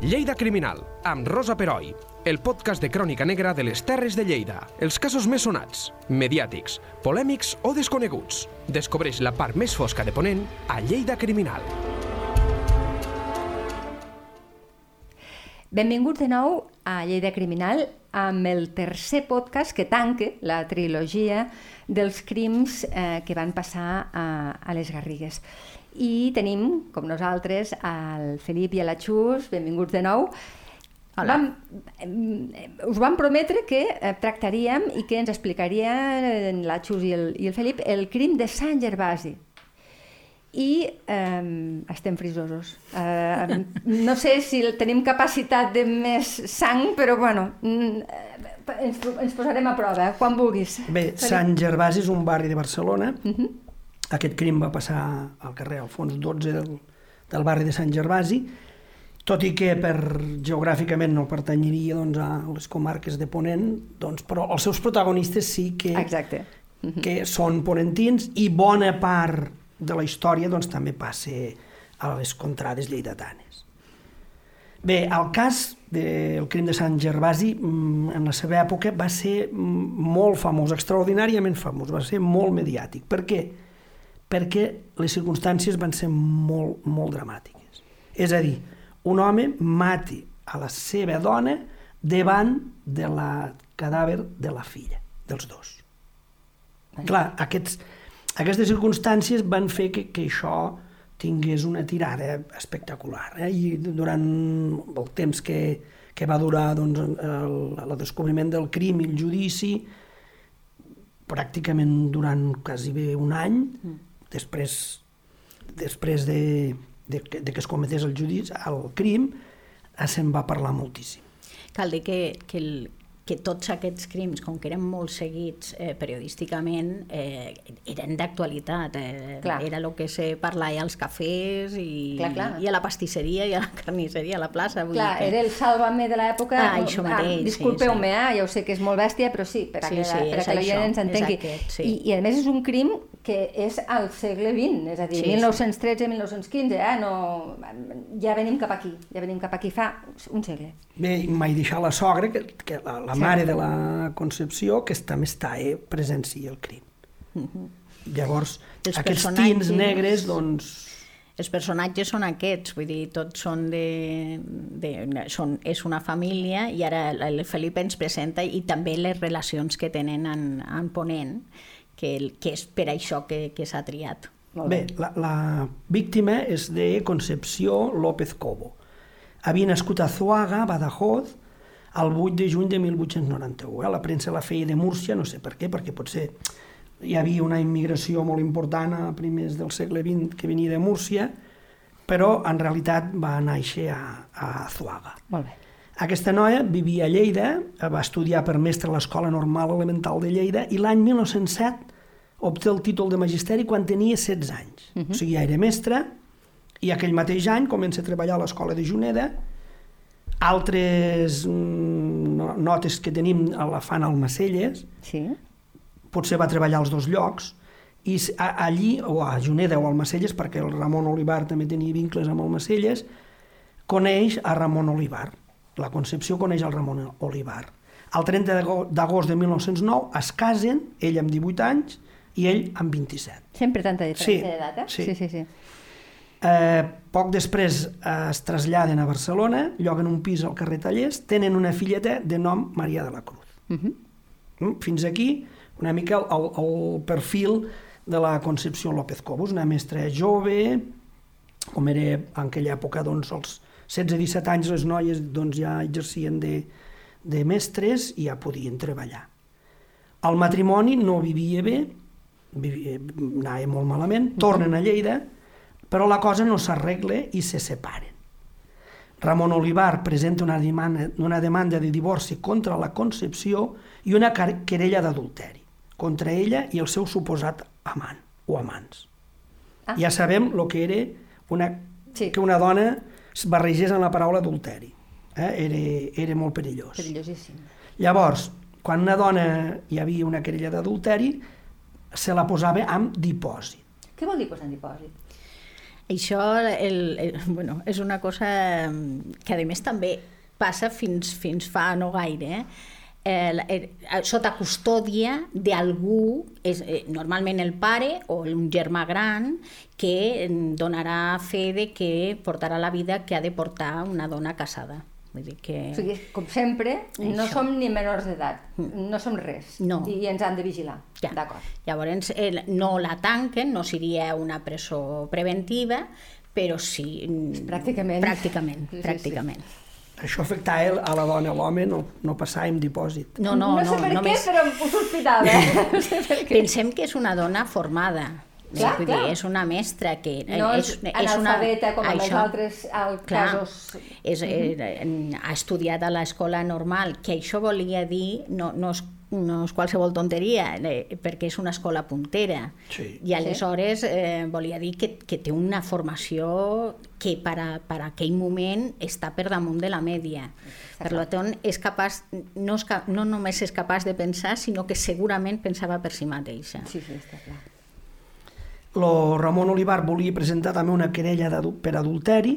Lleida Criminal, amb Rosa Peroi, el podcast de crònica negra de les Terres de Lleida. Els casos més sonats, mediàtics, polèmics o desconeguts. Descobreix la part més fosca de Ponent a Lleida Criminal. Benvinguts de nou a Lleida Criminal amb el tercer podcast que tanque la trilogia dels crims eh, que van passar a, a les Garrigues. I tenim, com nosaltres, el Felip i la Xus, benvinguts de nou. Hola. Vam, eh, us vam prometre que eh, tractaríem i que ens explicaria eh, la Xus i el, i el Felip el crim de Sant Gervasi. I eh, estem frisosos. Eh, no sé si tenim capacitat de més sang, però bueno, mm, ens, ens posarem a prova, quan vulguis. Bé. Sant Gervasi és un barri de Barcelona. Uh -huh. Aquest crim va passar al carrer Alfons 12 del, del barri de Sant Gervasi, tot i que per, geogràficament no pertanyeria doncs, a les comarques de Ponent, doncs, però els seus protagonistes sí que, Exacte. que són ponentins i bona part de la història doncs, també passa a les contrades lleidatanes. Bé, el cas del crim de Sant Gervasi mm, en la seva època va ser mm, molt famós, extraordinàriament famós, va ser molt mediàtic. Per què? Perquè les circumstàncies van ser molt, molt dramàtiques. És a dir, un home mati a la seva dona davant de la cadàver de la filla, dels dos. Clar, aquests, aquestes circumstàncies van fer que, que això tingués una tirada espectacular. Eh? I durant el temps que, que va durar doncs, el, el descobriment del crim i el judici, pràcticament durant quasi bé un any, mm. Després, després de, de, de que es cometés el judici, el crim, eh, se'n va parlar moltíssim. Cal dir que, que, el, que tots aquests crims, com que eren molt seguits eh, periodísticament, eh, eren d'actualitat. Eh, Clar. era el que se parlava als cafès i, Clar, clar. i a la pastisseria i a la carnisseria, a la plaça. Vull Clar, dir que... era el sàlvame de l'època. Ah, això mateix, sí, Disculpeu-me, sí. eh? ja ho sé que és molt bèstia, però sí, per a Sí, que, sí, per a que la ens entengui. aquest, sí. I, I a més és un crim que és al segle XX, és a dir, Sí, sí. 1913-1915, eh? no, ja venim cap aquí, ja venim cap aquí fa un segle. Bé, mai deixar la sogra, que, que la, la Mare de la Concepció, que també està eh, presencia el crim. Llavors, Els aquests personatges- tins negres, doncs, Els personatges són aquests, vull dir, tots són de... de són, és una família i ara el Felip ens presenta i també les relacions que tenen en, en Ponent, que, el- que és per això que, que s'ha triat. Bé, la, la víctima és de Concepció López Cobo. Havia nascut a Zuaga, Badajoz, el 8 de juny de 1891. Eh? La premsa la feia de Múrcia, no sé per què, perquè potser hi havia una immigració molt important a primers del segle XX que venia de Múrcia, però en realitat va néixer a, a Zuaga. Molt bé. Aquesta noia vivia a Lleida, va estudiar per mestre a l'Escola Normal Elemental de Lleida i l'any 1907 obté el títol de magisteri quan tenia 16 anys. Uh -huh. O sigui, ja era mestre i aquell mateix any comença a treballar a l'Escola de Juneda. Altres mm, no- notes que tenim a la fan al Macelles, Sí? potser va treballar als dos llocs, i a, allí, o a Juneda o al Macelles, perquè el Ramon Olivar també tenia vincles amb el Macelles, coneix a Ramon Olivar. La Concepció coneix el Ramon Olivar. El 30 d'ago- d'agost de 1909 es casen, ell amb 18 anys i ell amb 27. Sempre tanta diferència Sí, d'edat, eh? sí. sí, sí. sí. Eh, poc després eh, es traslladen a Barcelona, lloguen un pis al carrer Tallers, tenen una filleta de nom Maria de la Cruz. Uh -huh. Mm, Fins aquí una mica el, el, el perfil de la Concepció López Cobos, una mestra jove, com era en aquella època, doncs, als 16-17 anys les noies doncs, ja exercien de, de mestres i ja podien treballar. El matrimoni no vivia bé, vivia, anava molt malament, tornen a Lleida, però la cosa no s'arregla i se separen. Ramon Olivar presenta una demanda, una demanda de divorci contra la Concepció i una querella d'adulteri contra ella i el seu suposat amant o amants. Ah. Ja sabem el que era una, Sí. que una dona es barregés en la paraula adulteri. Eh? Era, era molt perillós. Perillosíssim. Llavors, quan una dona hi havia una querella d'adulteri, se la posava amb dipòsit. Què vol dir posar en dipòsit? Això el, el, bueno, és una cosa que a més també passa fins, fins fa no gaire. Eh? eh, eh, sota custòdia d'algú, és, eh, normalment el pare o un germà gran, que donarà fe de que portarà la vida que ha de portar una dona casada. Vull dir que... O sigui, com sempre, Això. no som ni menors d'edat, mm. no som res, no. i ens han de vigilar. Ja. D'acord. Llavors, el, no la tanquen, no seria una presó preventiva, però sí... Pràcticament. Pràcticament, sí, pràcticament. Sí, sí això afectava a la dona, l'home no, no passàvem dipòsit. No, no, no, no sé per només... què, però ho sospitava. no sé per què. Pensem que és una dona formada. Clar, vull clar. dir, és una mestra que... No és, és analfabeta una... com en els altres clar, casos. És, eh, ha estudiat a l'escola normal, que això volia dir, no, no és no és qualsevol tonteria, eh, perquè és una escola puntera. Sí. I aleshores eh, volia dir que, que té una formació que per, a, per a aquell moment està per damunt de la mèdia. Per tant, és capaç, no, és, no només és capaç de pensar, sinó que segurament pensava per si mateixa. Sí, sí, està clar. Lo Ramon Olivar volia presentar també una querella per adulteri.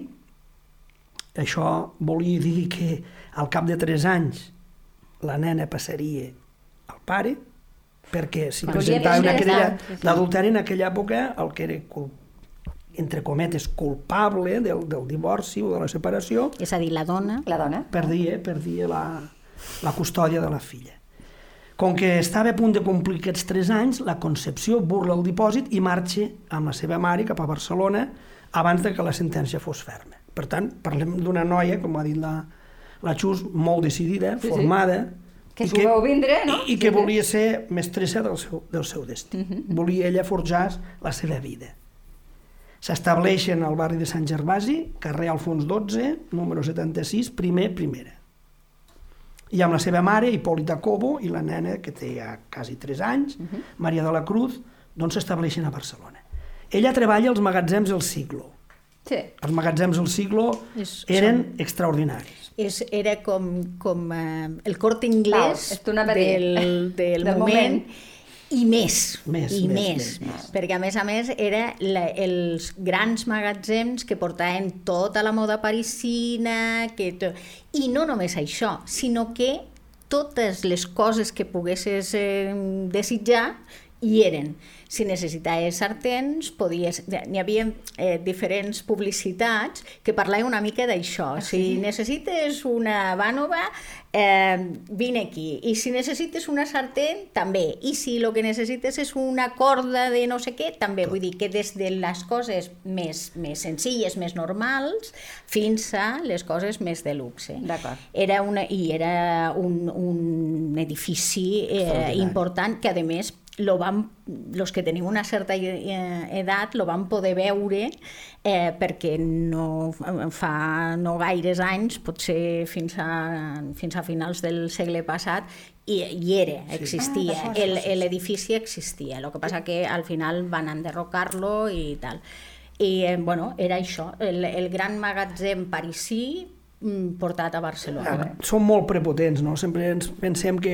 Això volia dir que al cap de 3 anys la nena passaria al pare, perquè si Volia presentava una querella d'adulteri en aquella època, el que era cul entre cometes, culpable del, del divorci o de la separació, És a dir, la dona... La dona? perdia, perdia la, la custòdia de la filla. Com que estava a punt de complir aquests 3 anys, la Concepció burla el dipòsit i marxa amb la seva mare cap a Barcelona abans de que la sentència fos ferma. Per tant, parlem d'una noia, com ha dit la, la Xus, molt decidida, Sí, sí. formada, Que i s'ho veu vindre, no? I, i que Sí, sí. volia ser mestressa del seu, del seu destí. Uh -huh. Volia ella forjar la seva vida. S'estableixen al barri de Sant Gervasi, carrer Alfons 12, número 76, primer, primera. I amb la seva mare, Hipòlita Cobo, i la nena, que té ja quasi 3 anys, uh -huh. Maria de la Cruz, doncs s'estableixen a Barcelona. Ella treballa als magatzems El Siglo. Sí. Els magatzems El Siglo És- eren extraordinaris. És, era com, com eh, el corte Val, inglès dir. del, del, Del moment, moment. I més, Més, i més, més, més, més. perquè a més a més era la, els grans magatzems que portaven tota la moda parisina, que to... i no només això, sinó que totes les coses que poguessis eh, desitjar hi eren. Si necessitaves sartens, podies... N'hi havia eh, diferents publicitats que parlaven una mica d'això. Si necessites una bànova, eh, vine aquí. I si necessites una sartén, també. I si el que necessites és una corda de no sé què, també. Vull dir que des de les coses més, més senzilles, més normals, fins a les coses més de luxe. D'acord. Era una, I era un, un edifici eh, important que, a més, lo vam, los que tenim una certa edat lo vam poder veure eh, perquè no, fa no gaires anys, potser fins a, fins a finals del segle passat, i, hi era, existia, Ah, el- l'edifici existia, el que passa que al final van enderrocar-lo i tal. I, eh, bueno, era això, el, el gran magatzem parisí portat a Barcelona. Som molt prepotents, no? Sempre ens pensem que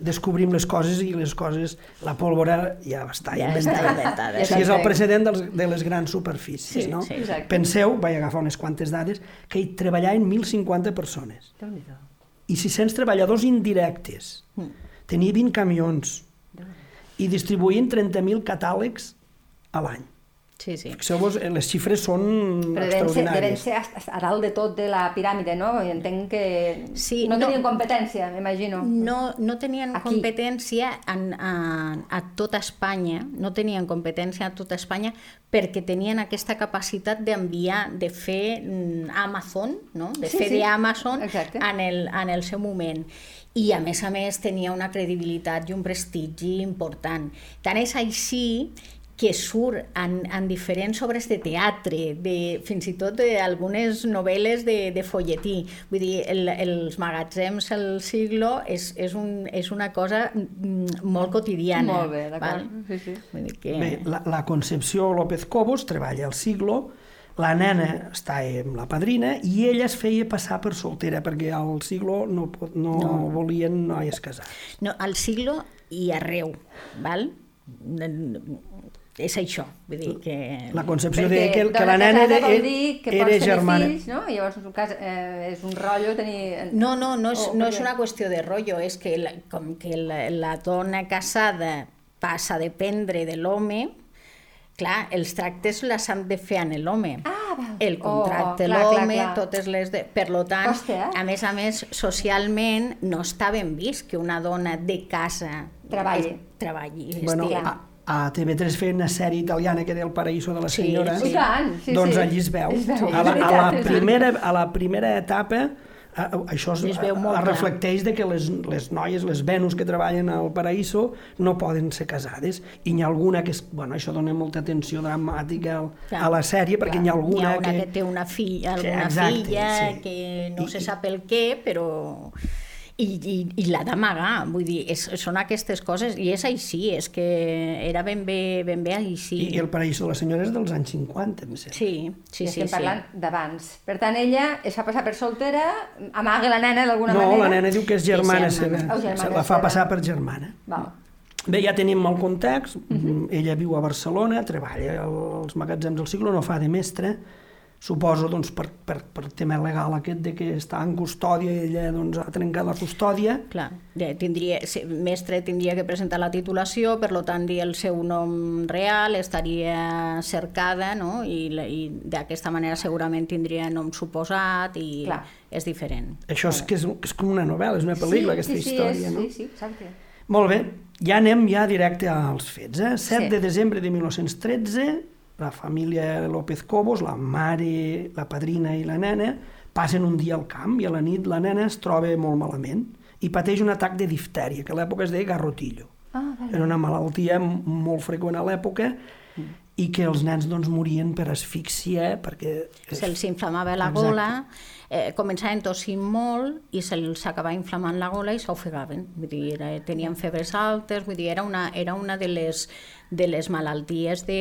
descobrim les coses i les coses, la pólvora ja està Ja inventada. està inventada. Ja Sí, és el precedent dels, de les grans superfícies, Sí, no? sí, exacte. Penseu, vaig agafar unes quantes dades, que hi treballaven 1.050 persones i 600 treballadors indirectes. Mm. Tenia 20 camions i distribuïen 30.000 catàlegs a l'any. Sí, sí. Fixeu-vos, eh, les xifres són Però devem ser, devem extraordinàries. ser a, a dalt de tot de la piràmide, no? I entenc que Sí, no no. tenien competència, m'imagino. No, no tenien Aquí. competència en, a, a tota Espanya, no tenien competència a tota Espanya perquè tenien aquesta capacitat d'enviar, de fer mm, Amazon, no? de Sí, fer sí, d'Amazon en, el, en el seu moment. I a més a més tenia una credibilitat i un prestigi important. Tant és així que surt en, en diferents obres de teatre, de, fins i tot d'algunes novel·les de, de folletí. Vull dir, el, els magatzems al siglo és, és, un, és una cosa mm, molt quotidiana. Molt bé, d'acord. Sí, sí. Vull dir que... Bé, la, la Concepció López Cobos treballa al siglo, la nena està amb la padrina i ella es feia passar per soltera perquè al siglo no, pot- no, no. volien noies casades. No, al siglo i arreu, val? És això, vull dir que... La concepció Perquè de que, que la nena era, vol dir que era pots germana. fills, no? I llavors, en un cas, eh, és un rotllo tenir... No, no, no és, O- no és una qüestió de rotllo, és que la, com que la, la dona casada passa a dependre de l'home, clar, els tractes les han de fer en l'home. Ah, val. El contracte, Oh, clar, l'home, totes les... De... Per lo tant, eh? a més a més, socialment no està ben vist que una dona de casa Treballi. treballi. Bueno, estigui- a, a TV3 feien una sèrie italiana que era El paraíso de la Sí, senyora. sí. Tant, sí, doncs sí. allí es veu. Es veu, a, la, a, la primera, a la primera etapa a, a, això es, Es veu molt es clar. reflecteix de que les, les noies, les Venus que treballen al Paraíso no poden ser casades i n'hi ha alguna que és, bueno, això dona molta tensió dramàtica al, Clar, a la sèrie perquè n'hi ha alguna, ha una que, que, té una filla, que- alguna exacte, filla sí. que no I- se sap el què, però... I, i, i l'ha d'amagar, vull dir, és, són aquestes coses, i és així, és que era ben bé, ben bé així. i, i el Paraíso de la senyora és dels anys 50 em sembla. Sí, sí, I sí. estem sí. parlant d'abans. Per tant, ella es fa passar per soltera, amaga la nena d'alguna no, manera... la nena diu que és germana És germana. seva, Oh, germana se la fa seva. passar per germana. Val. Bé, ja tenim el context. Uh Mhm. -huh. Ella viu a Barcelona, treballa als magatzems del Siglo, no fa de mestre. Suposo, doncs, per, per, per tema legal aquest de que està en custòdia i ella doncs, ha trencat la custòdia. Clar, ja tindria, mestre tindria que presentar la titulació, per lo tant dir el seu nom real, estaria cercada, no? I, i d'aquesta manera segurament tindria nom suposat i Clar. és diferent. Això és que és, és com una novel·la, és una pel·lícula, aquesta sí, sí, història, és, no? Sí, sí, exacte. Molt bé, ja anem ja directe als fets. Eh? 7 Sí. de desembre de 1913, la família López Cobos, la mare, la padrina i la nena, passen un dia al camp i a la nit la nena es troba molt malament i pateix un atac de diftèria, que a l'època es deia garrotillo. Ah, vale. Era una malaltia molt freqüent a l'època i que els nens doncs, morien per asfíxia perquè... Se'ls inflamava la Exacte. gola, eh, començaven tossint molt i se'ls acabava inflamant la gola i s'ofegaven. Vull dir, era, tenien febres altes, vull dir, era una, era una de, les, de les malalties de,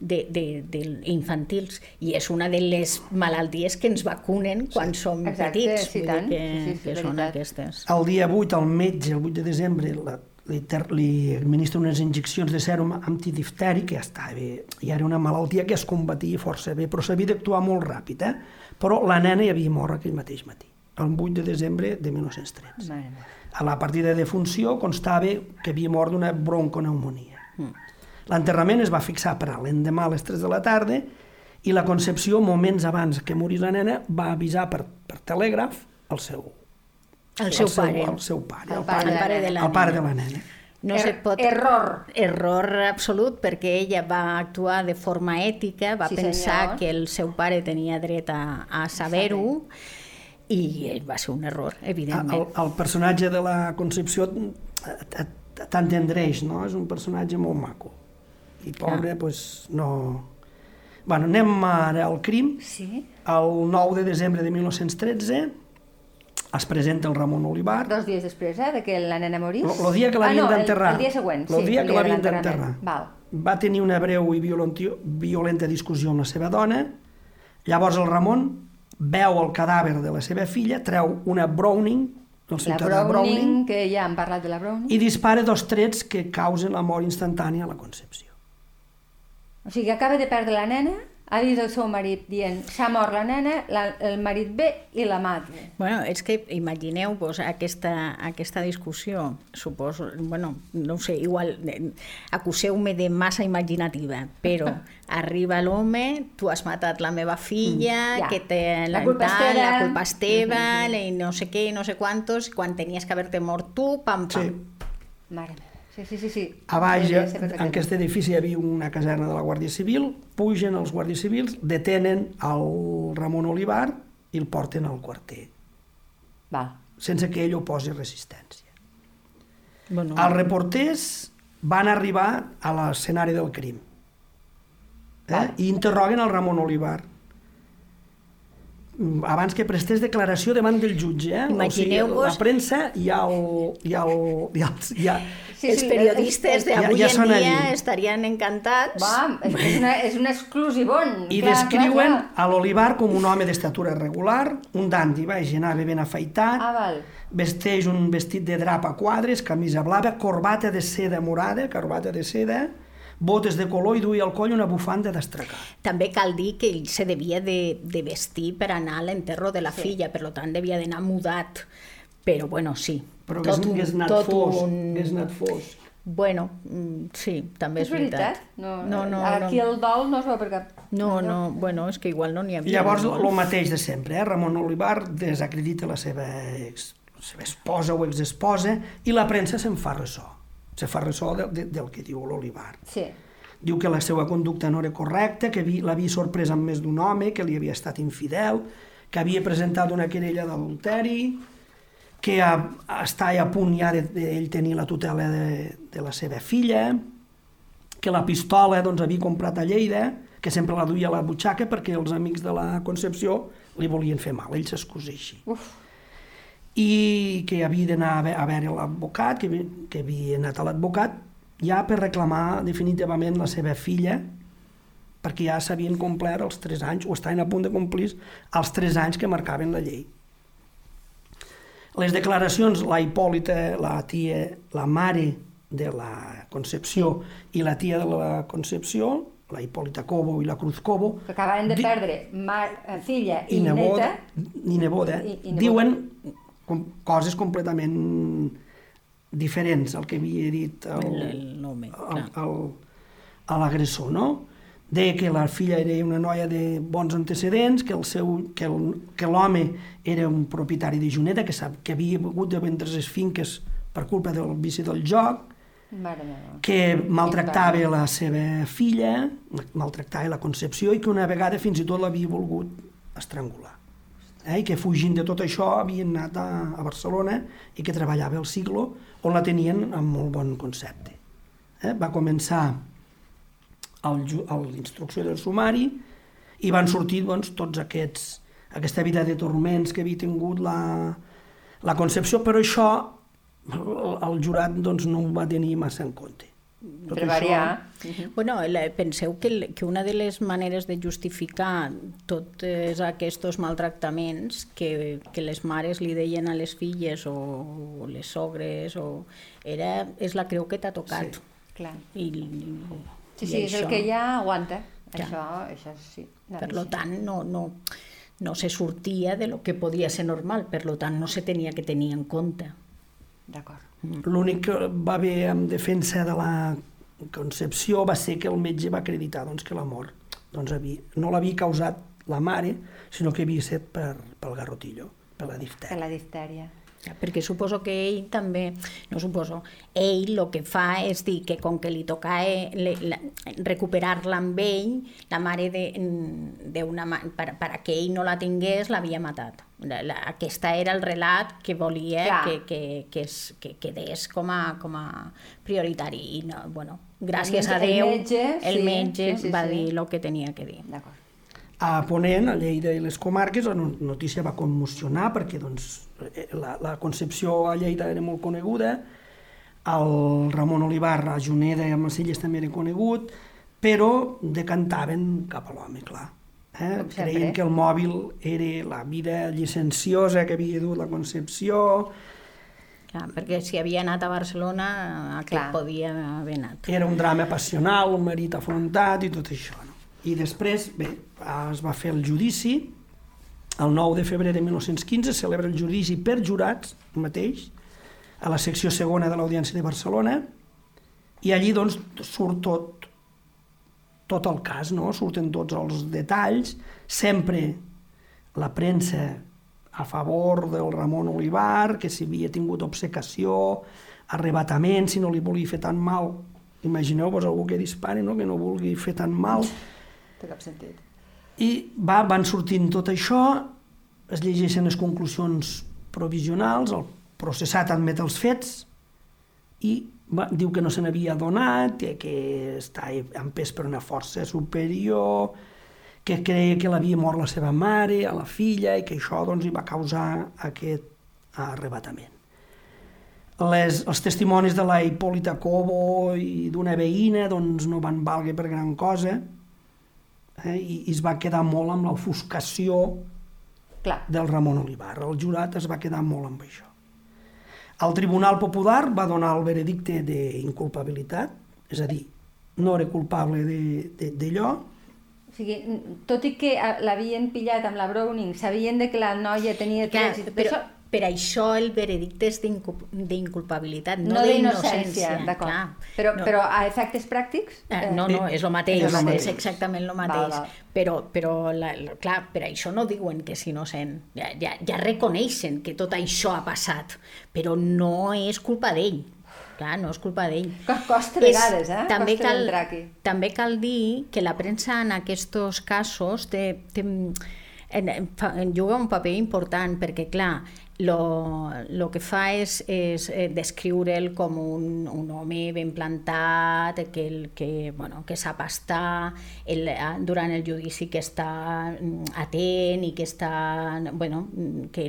de, de, de infantils i és una de les malalties que ens vacunen quan som Exacte, petits. sí, tant. dir que, Sí, sí, sí, que són veritat. aquestes. El dia 8, al metge, el 8 de desembre, la, li, ter- li administra unes injeccions de sèrum antidiftèric, que ja estava bé, ja era una malaltia que es combatia força bé, però s'havia d'actuar molt ràpid, eh? Però la nena ja havia mort aquell mateix matí, el 8 de desembre de 1913. Mare meva. A la partida de defunció constava que havia mort d'una bronconeumonia. L'enterrament es va fixar per a l'endemà a les 3 de la tarda i la Concepció, moments abans que morís la nena, va avisar per, per telègraf el seu, El seu pare. el seu pare, El el, pare pare, de la pare de la el pare de la nena. No Er- se pot... error. Error absolut, perquè ella va actuar de forma ètica, va Sí, pensar senyor. que el seu pare tenia dret a, a saber-ho, i va ser un error, El, evidentment. el personatge de la Concepció t'entendreix, no? És un personatge molt maco. I pobre, doncs, pues, no... Bueno, anem ara al crim. Sí? El 9 de desembre de 1913 es presenta el Ramon Olivar. Dos dies després, eh, de que la nena morís? El dia que l'havien ah, no, el- d'enterrar. El, dia següent, sí. El dia el que l'havien d'enterrar. Va tenir una breu i violenta discussió amb la seva dona. Llavors el Ramon veu el cadàver de la seva filla, treu una Browning, el La ciutadà Browning, Browning, que ja hem parlat de la Browning. i dispara dos trets que causen la mort instantània a la Concepció. O sigui, acaba de perdre la nena, ha vist el seu marit dient s'ha mort la nena, la, el marit ve i la mata. Bueno, és que imagineu pues, aquesta, aquesta discussió, suposo, bueno, no ho sé, igual, acuseu-me de massa imaginativa, però arriba l'home, tu has matat la meva filla, Mm, ja. que té La culpa és tal, la culpa és teva, i no sé què, no sé quantos, quan tenies que haver-te mort tu, pam, pam. Sí. Mare meva. Sí, sí, sí. sí. A baix, Podria ser en aquest edifici hi havia una caserna de la Guàrdia Civil, pugen els guàrdies civils, detenen el Ramon Olivar i el porten al quarter, Val. sense que ell oposi resistència. Bueno, Els reporters van arribar a l'escenari del crim eh? Val. i interroguen el Ramon Olivar abans que prestés declaració davant del jutge. Eh? Imagineu-vos- la premsa i el... I el, i el, i el, Sí, els sí, periodistes és- és- d'avui ja- ja en dia allí. estarien encantats. Va, és, una, és un exclusivon. I clar, descriuen Clar, clar. a l'Olivar com un home d'estatura regular, un dandi, vaja, anava ben afaitat, Ah, val. vesteix un vestit de drap a quadres, camisa blava, corbata de seda morada, corbata de seda, botes de color i duia al coll una bufanda d'astracar. També cal dir que ell se devia de, de vestir per anar a l'enterro de la Sí. filla, per tant devia d'anar mudat. Però bueno, sí. Però hagués, un- hagués anat tot fos, un- hagués anat fos. Bueno, mm, sí, també és, És veritat? No, no, no, Aquí no. el dol no es veu per cap... No, no, bueno, és que igual no n'hi havia. Llavors, el mateix de sempre, eh? Ramon Olivar desacredita la seva, ex, la seva esposa o exesposa i la premsa se'n fa ressò. Se fa ressò de, de, del que diu l'Olivar. Sí. Diu que la seva conducta no era correcta, que havia- l'havia sorprès amb més d'un home, que li havia estat infidel, que havia presentat una querella d'adulteri, que a, està a punt ja d'ell de, d'ell tenir la tutela de, de la seva filla, que la pistola doncs, havia comprat a Lleida, que sempre la duia a la butxaca perquè els amics de la Concepció li volien fer mal, ell s'excusa així. Uf, I que havia d'anar a, ve- a veure l'advocat, que, que havia anat a l'advocat, ja per reclamar definitivament la seva filla, perquè ja s'havien complert els 3 anys, o estaven a punt de complir els 3 anys que marcaven la llei. Les declaracions, la Hipòlita, la tia, la mare de la Concepció i la tia de la Concepció, la Hipòlita Cobo i la Cruz Cobo, que acabaven de perdre mar, eh, filla i, i neboda, neta. i neboda, I- i neboda. diuen com, coses completament diferents al que havia dit l'agressor, no? Deia que la filla era una noia de bons antecedents, que el seu, que el- que l'home era un propietari de Juneta, que, sap, que havia hagut de vendre les finques per culpa del vici del joc, que maltractava la seva filla, maltractava la Concepció i que una vegada fins i tot l'havia volgut estrangular. Eh? I que fugint de tot això havien anat a, a Barcelona i que treballava al Siglo, on la tenien amb molt bon concepte. Eh? Va començar el el- l'instrucció del sumari i van sortir doncs, tots aquests, aquesta vida de torments que havia tingut la, la Concepció, però això el, el jurat doncs, no ho va tenir massa en compte. Tot Per això- variar. Bueno, el- penseu que, el- que una de les maneres de justificar tots aquests maltractaments que, que les mares li deien a les filles o, o les sogres o, era, és la creu que t'ha tocat. Sí. Clar. I, Sí, i sí, és el això- que ja aguanta. Clar. Això, això sí. Per lo tant, no, no, no se sortia de lo que podia ser normal, per lo tant, no se tenia que tenir en compte. D'acord. L'únic que va haver en defensa de la Concepció va ser que el metge va acreditar doncs, que la mort doncs, havia, no l'havia causat la mare, sinó que havia estat per, pel garrotillo, per la Per diftèria. la diftèria. Perquè suposo que ell també, no suposo, ell el que fa és dir que com que li la- recuperar-la amb ell, la mare de, de una, ma- per, per a que ell no la tingués, l'havia matat. La, la, aquesta era el relat que volia Clar. que, que, que, es, que quedés com a, com a prioritari. I no, bueno, gràcies a El Déu, metge, el sí, metge sí, sí, va sí. dir el que tenia que dir. D'acord. A Ponent, a Lleida i les comarques, la no- notícia va commocionar perquè doncs, eh, la, la Concepció a Lleida era molt coneguda, el Ramon Olivar a Juneda i a Macelles també era conegut, però decantaven cap a l'home, clar. Eh? Creien que el mòbil era la vida llicenciosa que havia dut la Concepció, Clar, perquè si havia anat a Barcelona, aquest Clar. podia haver anat. era un drama passional, un marit afrontat i tot això. No? I després, bé, es va fer el judici, el 9 de febrer de 1915 es celebra el judici per jurats mateix, a la secció segona de l'Audiència de Barcelona, i allí doncs surt tot, tot el cas, no? surten tots els detalls, sempre la premsa a favor del Ramon Olivar, que si havia tingut obsecació, arrebatament, si no li volia fer tan mal. Imagineu-vos algú que dispari, no? que no vulgui fer tan mal. Té cap sentit. I va, van sortint tot això, es llegeixen les conclusions provisionals, el processat admet els fets i va, diu que no se n'havia adonat, que, està empès per una força superior, que creia que l'havia mort la seva mare, a la filla, i que això doncs, li va causar aquest arrebatament. Les, els testimonis de la Hipòlita Cobo i d'una veïna doncs, no van valgre per gran cosa, eh, i, i es va quedar molt amb l'ofuscació del Ramon Olivar. El jurat es va quedar molt amb això. El Tribunal Popular va donar el veredicte d'inculpabilitat, és a dir, no era culpable de- de- d'allò, O sigui, tot i que eh, l'havien pillat amb la Browning, sabien de que la noia tenia trets i tot però, això, per això el veredicte és d'incu- d'inculpabilitat, no, no d'innocència. d'acord. Però, No. però a efectes pràctics... Eh, no, no, és el mateix, és el és, mateix. exactament el mateix. val. Però, però la, la, clar, per això no diuen que és innocent. Ja, ja, ja reconeixen que tot això ha passat, però no és culpa d'ell. Clar, no és culpa d'ell. Co- costa a vegades, eh? També Costa cal, també cal dir que la premsa en aquests casos té, té, en, en, en juga un paper important perquè, clar, lo, lo que fa és, és eh, descriure'l com un, un home ben plantat, que, el, que, bueno, que sap estar el, durant el judici que està mm, atent i que està, bueno, mm, que,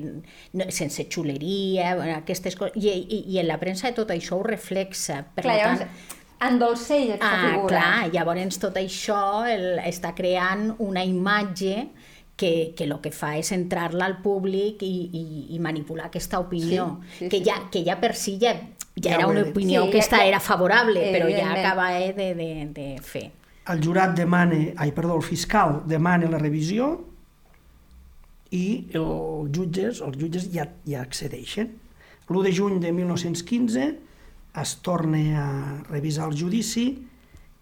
no, sense xuleria, bueno, aquestes coses. I, i, I en la premsa tot això ho reflexa. Per Clar, lo llavors, tant, endolceix aquesta Ah, figura. clar, llavors tot això el, està creant una imatge que, que el que fa és entrar-la al públic i, i, i manipular aquesta opinió, Sí, sí, que, sí, ja, sí. que ja per si ja, ja Ja era una opinió Sí, que ja- esta ja- era favorable, però ja acaba eh, de, de, de fer. el jurat demana, ai, perdó, el fiscal demana la revisió i els jutges, els jutges ja, ja accedeixen. L'1 de juny de 1915 es torna a revisar el judici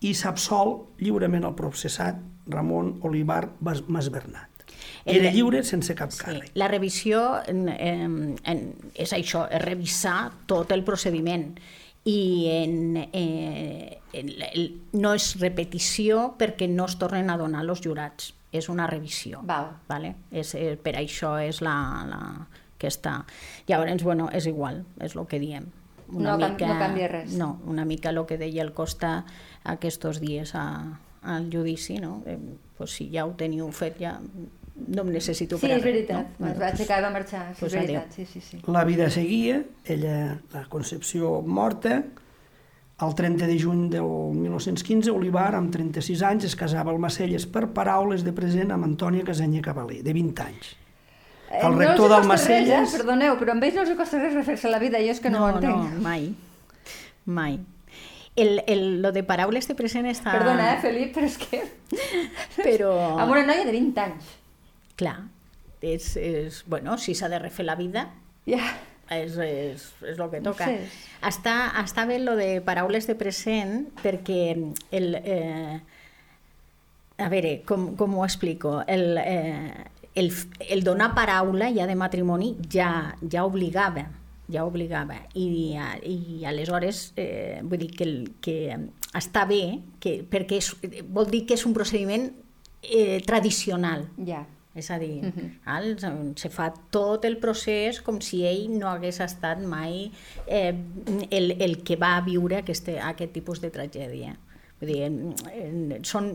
i s'absol lliurement el processat Ramon Olivar Mas- Masbernat. El- Era lliure sense cap Sí, càrrec. la revisió en, en, en, és això, és revisar tot el procediment i en, eh, en, no és repetició perquè no es tornen a donar els jurats, és una revisió. Val. Vale? És, eh, per això és la, la que està... Llavors, bueno, és igual, és el que diem. No cam- no canvia res. No, una mica el que deia el Costa aquests dies a, al judici, no? Eh, pues si ja ho teniu fet, ja no em necessito Sí, per a és res, veritat. No? Es va aixecar i va marxar. Sí, Pues és veritat. Sí, sí, sí. La vida seguia, ella, la Concepció morta, el 30 de juny del 1915, Olivar, amb 36 anys, es casava al Macelles per paraules de present amb Antònia Casanya Cavaler, de 20 anys. Eh, El no rector els del res, Macelles- Eh? Perdoneu, però amb ells no els costa res refer-se la vida, jo és que no, ho no, entenc. no, mai. Mai. El, el, lo de paraules de present està... Perdona, eh, Felip, però és que... Però... Amb una noia de 20 anys. Clar, és, és, bueno, si s'ha de refer la vida, Ja. és, és, és el que toca. Sí. Està, està bé lo de paraules de present perquè el... Eh, a veure, com, com ho explico? El, eh, el, el donar paraula ja de matrimoni ja, ja obligava ja obligava i, i aleshores eh, vull dir que, el, que està bé que, perquè és, vol dir que és un procediment eh, tradicional Ja. És a dir, uh. -huh. se fa tot el procés com si ell no hagués estat mai eh, el, el que va viure aquest, aquest tipus de tragèdia. Vull dir, en, en, són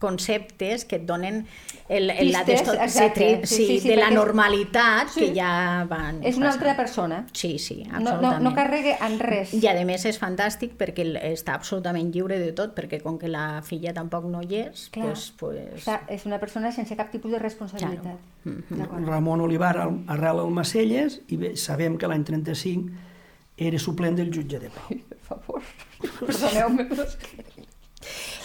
conceptes que et donen el, el, la desto- sí, Sí, sí, sí, de la normalitat Sí. que ja van És una passant. altra persona. Sí, sí, No, absolutament. no, no carregue en res. I a més és fantàstic perquè està absolutament lliure de tot, perquè com que la filla tampoc no hi és, Clar. pues, pues, Està, és una persona sense cap tipus de responsabilitat. Claro. D'acord. Ramon Olivar arrela al Macelles i bé, sabem que l'any 35 era suplent del jutge de Pau. Per favor, perdoneu-me, però és que...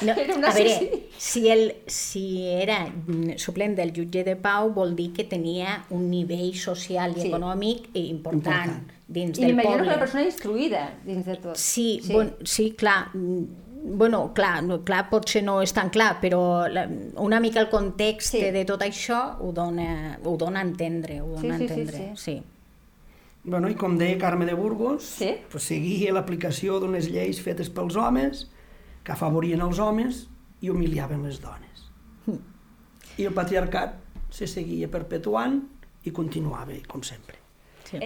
No, a veure, si, el, si era mm, suplent del jutge de Pau vol dir que tenia un nivell social i Sí. econòmic important, Important. dins I del m'imagino que poble. una persona instruïda dins de tot. Sí, Sí. Bon, sí, clar. mm, Bueno, clar, no, clar, potser no és tan clar, però la, una mica el context Sí. de tot això ho dona, ho dona a entendre. Ho dona Sí, a sí, sí, entendre. sí. sí. Bueno, I com deia Carme de Burgos, Sí. pues, seguia l'aplicació d'unes lleis fetes pels homes que afavorien els homes i humiliaven les dones. Hm. I el patriarcat se seguia perpetuant i continuava, com sempre. sí.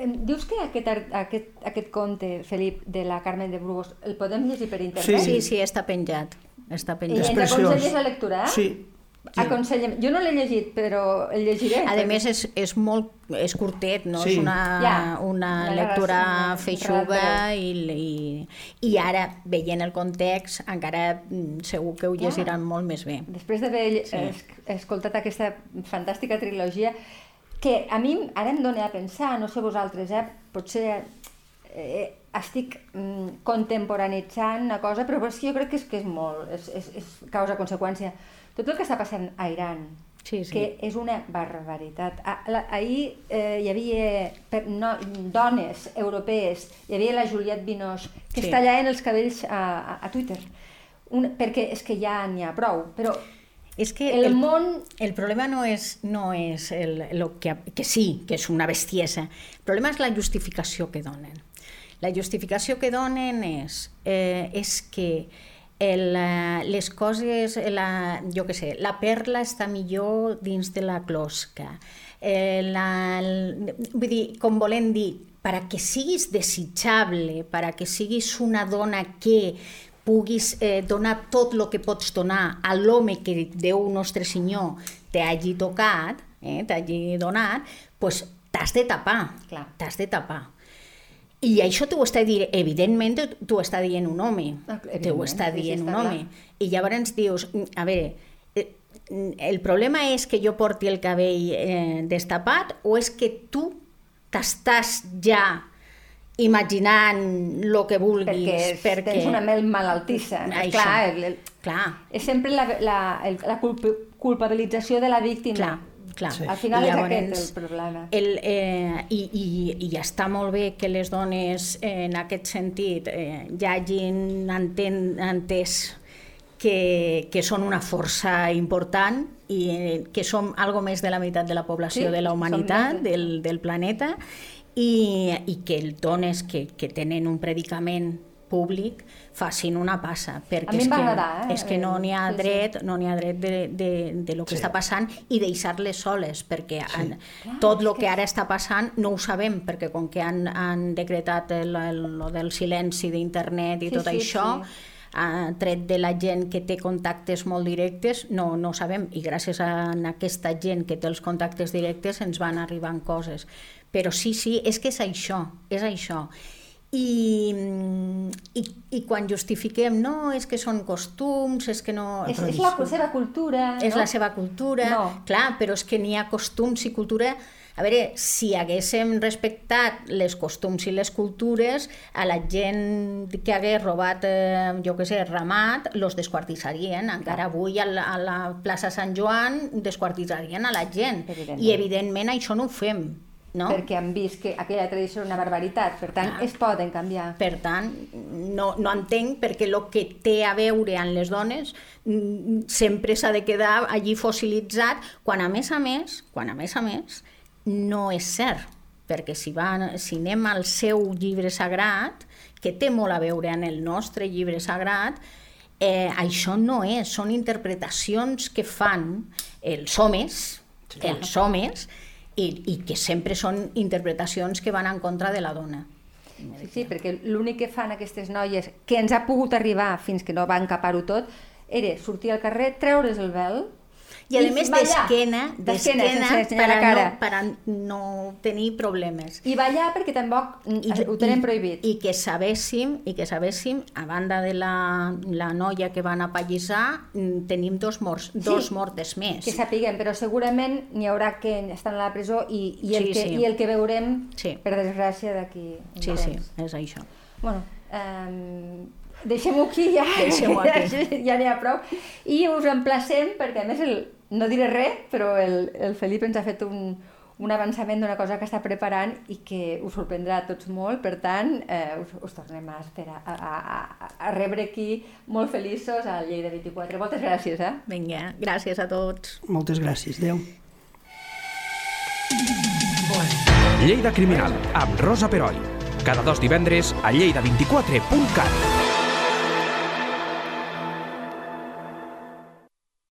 Eh, dius que aquest, aquest, aquest conte, Felip, de la Carmen de Burgos, el podem llegir per internet? Sí, sí, està penjat. Està I penjat. ens preciós. aconselles la lectura? Sí. Sí. Aconsellem. Jo no l'he llegit, però el llegiré. A perquè- més, és, és molt és curtet, no? Sí. És una, Ja, una lectura feixuga i, i, i ara, veient el context, encara mm, segur que ho Clar. llegiran molt més bé. Després d'haver Sí. sí. escoltat aquesta fantàstica trilogia, que a mi ara em dona a pensar, no sé vosaltres, eh? potser eh, estic mm, contemporanitzant una cosa, però és que jo crec que és, que és molt, és, és, és causa-conseqüència. Tot el que està passant a Iran, Sí, sí. que és una barbaritat. Ah, la, ahir eh, hi havia per, no, dones europees, hi havia la Juliette Binoche, que Sí. es tallaven els cabells a, a, a Twitter, un, perquè és que ja n'hi ha prou, però És que el, el, món... el problema no és, no és el, lo que, que sí, que és una bestiesa. El problema és la justificació que donen. La justificació que donen és, eh, és que el, eh, les coses, la, jo què sé, la perla està millor dins de la closca. Eh, la, el, vull dir, com volem dir, per a que siguis desitjable, per a que siguis una dona que puguis eh, donar tot el que pots donar a l'home que Déu Nostre Senyor t'hagi tocat, eh, t'hagi donat, doncs t'has de tapar, t'has de tapar. I això t'ho està dient, evidentment t'ho està dient un home, Ah, t'ho està sí, sí, dient un home. I llavors dius, a veure, eh, el problema és que jo porti el cabell eh, destapat o és que tu t'estàs ja imaginant el que vulguis perquè, és, tens una mel malaltissa. Això. Clar, el, el, Clar, és sempre la, la, el, la culp, culpabilització de la víctima. clar, clar. Sí. Al final I és aquest el problema. El, eh, i, i, I està molt bé que les dones, eh, en aquest sentit, eh, ja hagin enten, entès que, que són una força important i eh, que som algo més de la meitat de la població Sí, de la humanitat, del, del planeta, i, i que el dones que, que tenen un predicament públic facin una passa, perquè A mi és em va que, agradar, eh? és que no n'hi ha Sí, sí. dret, no n'hi ha dret de, de, de lo que Sí. està passant i deixar-les soles, perquè Sí. en, Clar, tot el que que- ara està passant no ho sabem, perquè com que han, han decretat el, el, lo del silenci d'internet i Sí, tot sí, això, sí. tret de la gent que té contactes molt directes, no, no ho sabem, i gràcies a aquesta gent que té els contactes directes ens van arribant coses. Però sí, sí, és que és això, és això. I, i, i quan justifiquem, no, és que són costums, és que no... És, és la seva cultura, És no? la seva cultura, No. clar, però és que n'hi ha costums i cultura... A veure, si haguéssim respectat les costums i les cultures, a la gent que hagués robat, eh, jo què sé, ramat, los desquartissarien. Encara avui a la, a la plaça Sant Joan desquartissarien a la gent. Evidentment. I evidentment això no ho fem, no? perquè han vist que aquella tradició era una barbaritat, per tant, Ah. es poden canviar. Per tant, no, no entenc perquè el que té a veure amb les dones mm, sempre s'ha de quedar allí fossilitzat, quan a més a més, quan a més a més, no és cert, perquè si, va, si anem al seu llibre sagrat, que té molt a veure amb el nostre llibre sagrat, eh, això no és, són interpretacions que fan els homes, els homes, i, i que sempre són interpretacions que van en contra de la dona. Sí, sí, perquè l'únic que fan aquestes noies, que ens ha pogut arribar fins que no van capar-ho tot, era sortir al carrer, treure's el vel I a més ballar. d'esquena, D'esquena, per, cara. no, per a no tenir problemes. I ballar perquè tampoc I, ho tenen prohibit. I que sabéssim, i que sabéssim, a banda de la, la noia que van apallissar, mm, tenim dos, morts, dos Sí, mortes més. Que sapiguem, però segurament n'hi haurà que estan a la presó i, i, el, Sí, que, sí. i el que veurem, Sí. per desgràcia, d'aquí Sí, sí, és això. Bueno, um, deixem-ho aquí ja, Deixem-ho aquí. ja, ja n'hi ha prou. I us emplacem, perquè a més el, no diré res, però el, el Felip ens ha fet un, un avançament d'una cosa que està preparant i que us sorprendrà a tots molt, per tant, eh, us, us tornem a esperar, a, a, a, a rebre aquí molt feliços a Lleida 24. Moltes gràcies, eh? Vinga, gràcies a tots. Moltes gràcies, Déu. Lleida Criminal, amb Rosa Peroi. Cada dos divendres a lleida24.cat.